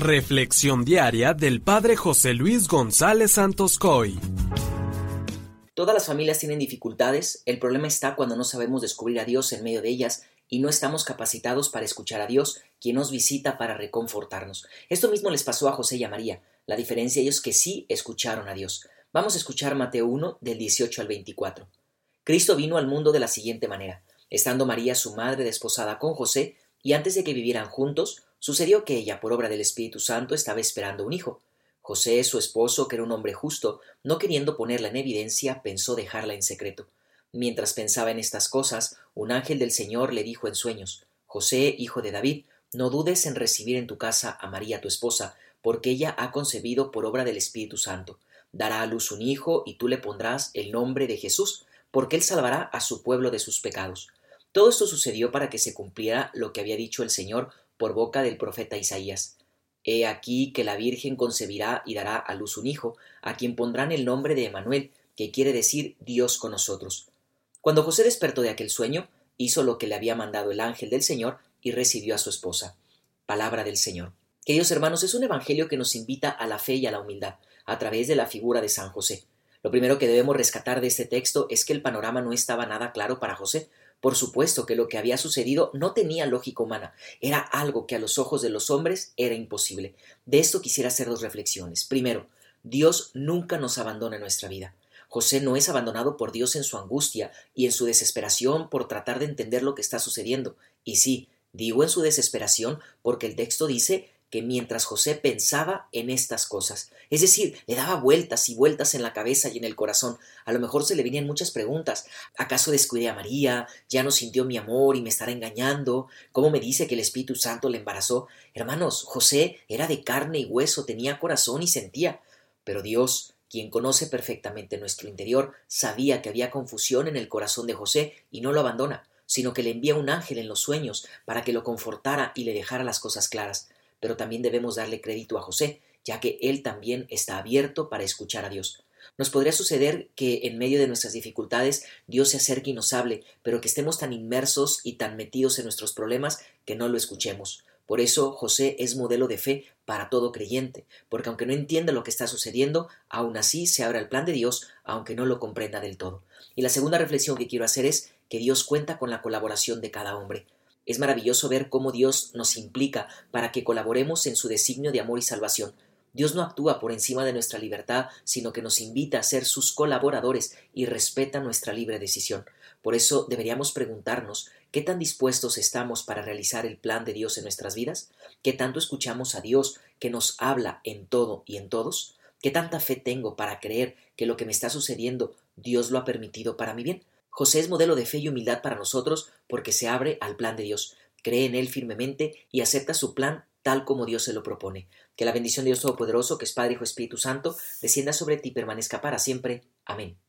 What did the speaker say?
Reflexión diaria del Padre José Luis González Santos Coy. Todas las familias tienen dificultades, el problema está cuando no sabemos descubrir a Dios en medio de ellas y no estamos capacitados para escuchar a Dios, quien nos visita para reconfortarnos. Esto mismo les pasó a José y a María. La diferencia ellos que sí escucharon a Dios. Vamos a escuchar Mateo 1 del 18 al 24. Cristo vino al mundo de la siguiente manera. Estando María su madre desposada con José, y antes de que vivieran juntos, sucedió que ella, por obra del Espíritu Santo, estaba esperando un hijo. José, su esposo, que era un hombre justo, no queriendo ponerla en evidencia, pensó dejarla en secreto. Mientras pensaba en estas cosas, un ángel del Señor le dijo en sueños José, hijo de David, no dudes en recibir en tu casa a María tu esposa, porque ella ha concebido por obra del Espíritu Santo. Dará a luz un hijo, y tú le pondrás el nombre de Jesús, porque él salvará a su pueblo de sus pecados. Todo esto sucedió para que se cumpliera lo que había dicho el Señor por boca del profeta Isaías. He aquí que la Virgen concebirá y dará a luz un hijo, a quien pondrán el nombre de Emanuel, que quiere decir Dios con nosotros. Cuando José despertó de aquel sueño, hizo lo que le había mandado el ángel del Señor y recibió a su esposa. Palabra del Señor. Queridos hermanos, es un evangelio que nos invita a la fe y a la humildad, a través de la figura de San José. Lo primero que debemos rescatar de este texto es que el panorama no estaba nada claro para José. Por supuesto que lo que había sucedido no tenía lógica humana, era algo que a los ojos de los hombres era imposible. De esto quisiera hacer dos reflexiones. Primero, Dios nunca nos abandona en nuestra vida. José no es abandonado por Dios en su angustia y en su desesperación por tratar de entender lo que está sucediendo. Y sí, digo en su desesperación porque el texto dice que mientras José pensaba en estas cosas, es decir, le daba vueltas y vueltas en la cabeza y en el corazón, a lo mejor se le venían muchas preguntas. ¿Acaso descuidé a María? ¿Ya no sintió mi amor y me estará engañando? ¿Cómo me dice que el Espíritu Santo le embarazó? Hermanos, José era de carne y hueso, tenía corazón y sentía. Pero Dios, quien conoce perfectamente nuestro interior, sabía que había confusión en el corazón de José y no lo abandona, sino que le envía un ángel en los sueños para que lo confortara y le dejara las cosas claras pero también debemos darle crédito a José, ya que él también está abierto para escuchar a Dios. Nos podría suceder que en medio de nuestras dificultades Dios se acerque y nos hable, pero que estemos tan inmersos y tan metidos en nuestros problemas que no lo escuchemos. Por eso José es modelo de fe para todo creyente, porque aunque no entienda lo que está sucediendo, aún así se abre el plan de Dios, aunque no lo comprenda del todo. Y la segunda reflexión que quiero hacer es que Dios cuenta con la colaboración de cada hombre. Es maravilloso ver cómo Dios nos implica para que colaboremos en su designio de amor y salvación. Dios no actúa por encima de nuestra libertad, sino que nos invita a ser sus colaboradores y respeta nuestra libre decisión. Por eso deberíamos preguntarnos ¿qué tan dispuestos estamos para realizar el plan de Dios en nuestras vidas? ¿Qué tanto escuchamos a Dios que nos habla en todo y en todos? ¿Qué tanta fe tengo para creer que lo que me está sucediendo Dios lo ha permitido para mi bien? José es modelo de fe y humildad para nosotros porque se abre al plan de Dios, cree en él firmemente y acepta su plan tal como Dios se lo propone. Que la bendición de Dios Todopoderoso, que es Padre, Hijo, Espíritu Santo, descienda sobre ti y permanezca para siempre. Amén.